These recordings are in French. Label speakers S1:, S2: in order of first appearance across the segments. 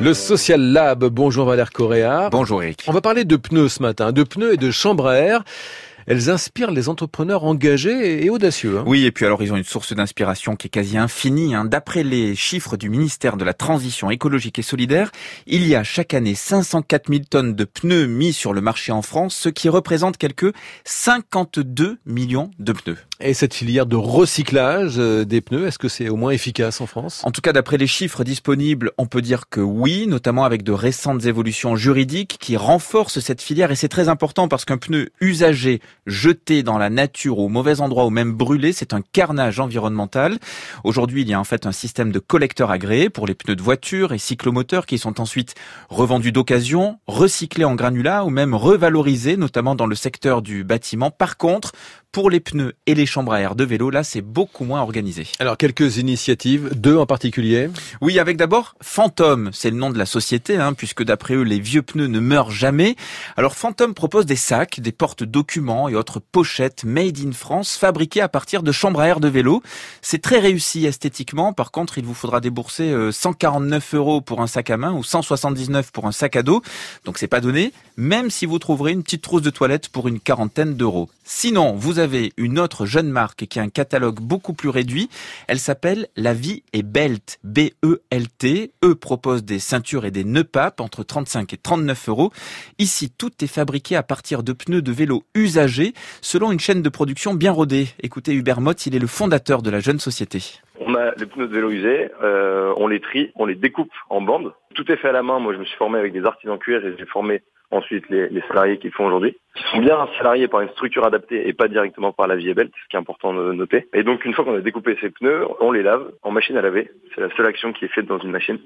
S1: Le Social Lab, bonjour Valère Correa.
S2: Bonjour Eric.
S1: On va parler de pneus ce matin, de pneus et de chambres à air elles inspirent les entrepreneurs engagés et audacieux. Hein.
S2: Oui, et puis alors ils ont une source d'inspiration qui est quasi infinie. Hein. D'après les chiffres du ministère de la Transition écologique et solidaire, il y a chaque année 504 000 tonnes de pneus mis sur le marché en France, ce qui représente quelques 52 millions de pneus.
S1: Et cette filière de recyclage euh, des pneus, est-ce que c'est au moins efficace en France?
S2: En tout cas, d'après les chiffres disponibles, on peut dire que oui, notamment avec de récentes évolutions juridiques qui renforcent cette filière. Et c'est très important parce qu'un pneu usagé, jeté dans la nature au mauvais endroit ou même brûlé, c'est un carnage environnemental. Aujourd'hui, il y a en fait un système de collecteurs agréés pour les pneus de voiture et cyclomoteurs qui sont ensuite revendus d'occasion, recyclés en granulats ou même revalorisés, notamment dans le secteur du bâtiment. Par contre, pour les pneus et les chambres à air de vélo, là, c'est beaucoup moins organisé.
S1: Alors, quelques initiatives, deux en particulier?
S2: Oui, avec d'abord Phantom, c'est le nom de la société, hein, puisque d'après eux, les vieux pneus ne meurent jamais. Alors, Phantom propose des sacs, des portes-documents et autres pochettes made in France, fabriquées à partir de chambres à air de vélo. C'est très réussi esthétiquement. Par contre, il vous faudra débourser 149 euh, euros pour un sac à main ou 179 pour un sac à dos. Donc, c'est pas donné, même si vous trouverez une petite trousse de toilette pour une quarantaine d'euros. Sinon, vous avez une autre jeune marque qui a un catalogue beaucoup plus réduit. Elle s'appelle La Vie et Belt, B-E-L-T. Eux proposent des ceintures et des nœuds papes entre 35 et 39 euros. Ici, tout est fabriqué à partir de pneus de vélo usagés selon une chaîne de production bien rodée. Écoutez Hubert Mott, il est le fondateur de la jeune société.
S3: On a les pneus de vélo usés, euh, on les trie, on les découpe en bandes. Tout est fait à la main. Moi, je me suis formé avec des artisans cuir et j'ai formé ensuite les, les salariés qui font aujourd'hui, qui sont bien salariés par une structure adaptée et pas directement par la vie belle, ce qui est important de noter. Et donc une fois qu'on a découpé ces pneus, on les lave en machine à laver. C'est la seule action qui est faite dans une machine.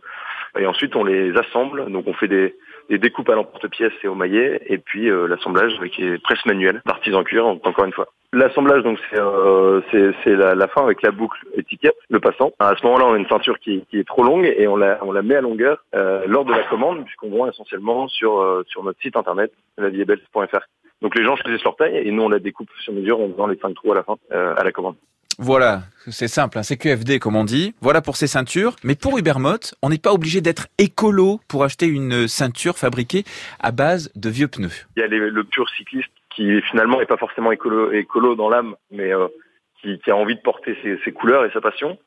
S3: Et ensuite on les assemble. Donc on fait des, des découpes à l'emporte-pièce et au maillet, et puis euh, l'assemblage qui est presse manuelle d'artisan cuir, encore une fois. L'assemblage, donc c'est euh, la, la, fin avec la boucle étiquette, le passant. À ce moment-là, on a une ceinture qui, qui, est trop longue et on la, on la met à longueur euh, lors de la commande, puisqu'on vend essentiellement sur euh, sur notre site internet laviebelle.fr. Donc les gens choisissent leur taille et nous on la découpe sur mesure en faisant les cinq trous à la fin à la commande.
S2: Voilà, c'est simple, hein, c'est QFD comme on dit. Voilà pour ces ceintures. Mais pour Ubermot, on n'est pas obligé d'être écolo pour acheter une ceinture fabriquée à base de vieux pneus.
S3: Il y a les, le pur cycliste qui finalement n'est pas forcément écolo, écolo dans l'âme, mais euh, qui, qui, a envie de porter ses, ses, couleurs et sa passion.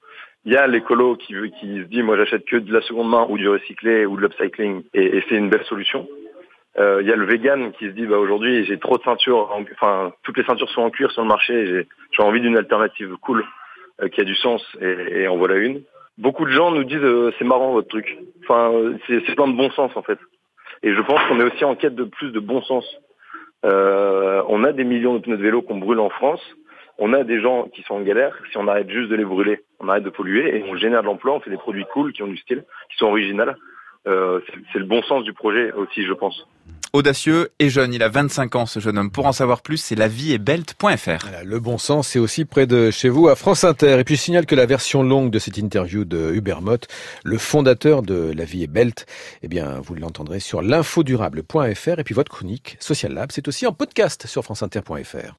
S3: Il y a l'écolo qui, veut, qui se dit moi j'achète que de la seconde main ou du recyclé ou de l'upcycling et, et c'est une belle solution. Euh, il y a le vegan qui se dit bah aujourd'hui j'ai trop de ceintures, enfin toutes les ceintures sont en cuir sur le marché, j'ai envie d'une alternative cool euh, qui a du sens et, et, en voilà une. Beaucoup de gens nous disent euh, c'est marrant votre truc. Enfin c'est plein de bon sens en fait. Et je pense qu'on est aussi en quête de plus de bon sens. Euh, on a des millions de pneus de vélo qu'on brûle en France. On a des gens qui sont en galère. Si on arrête juste de les brûler, on arrête de polluer et on génère de l'emploi. On fait des produits cool qui ont du style, qui sont originaux. Euh, c'est le bon sens du projet aussi, je pense.
S2: Audacieux et jeune, il a 25 ans ce jeune homme. Pour en savoir plus, c'est lavieetbelt.fr.
S1: Voilà, le bon sens, c'est aussi près de chez vous à France Inter. Et puis je signale que la version longue de cette interview de Hubert Mott, le fondateur de La Vie est Belt, eh bien vous l'entendrez sur l'infodurable.fr et puis votre chronique Social Lab, c'est aussi en podcast sur franceinter.fr.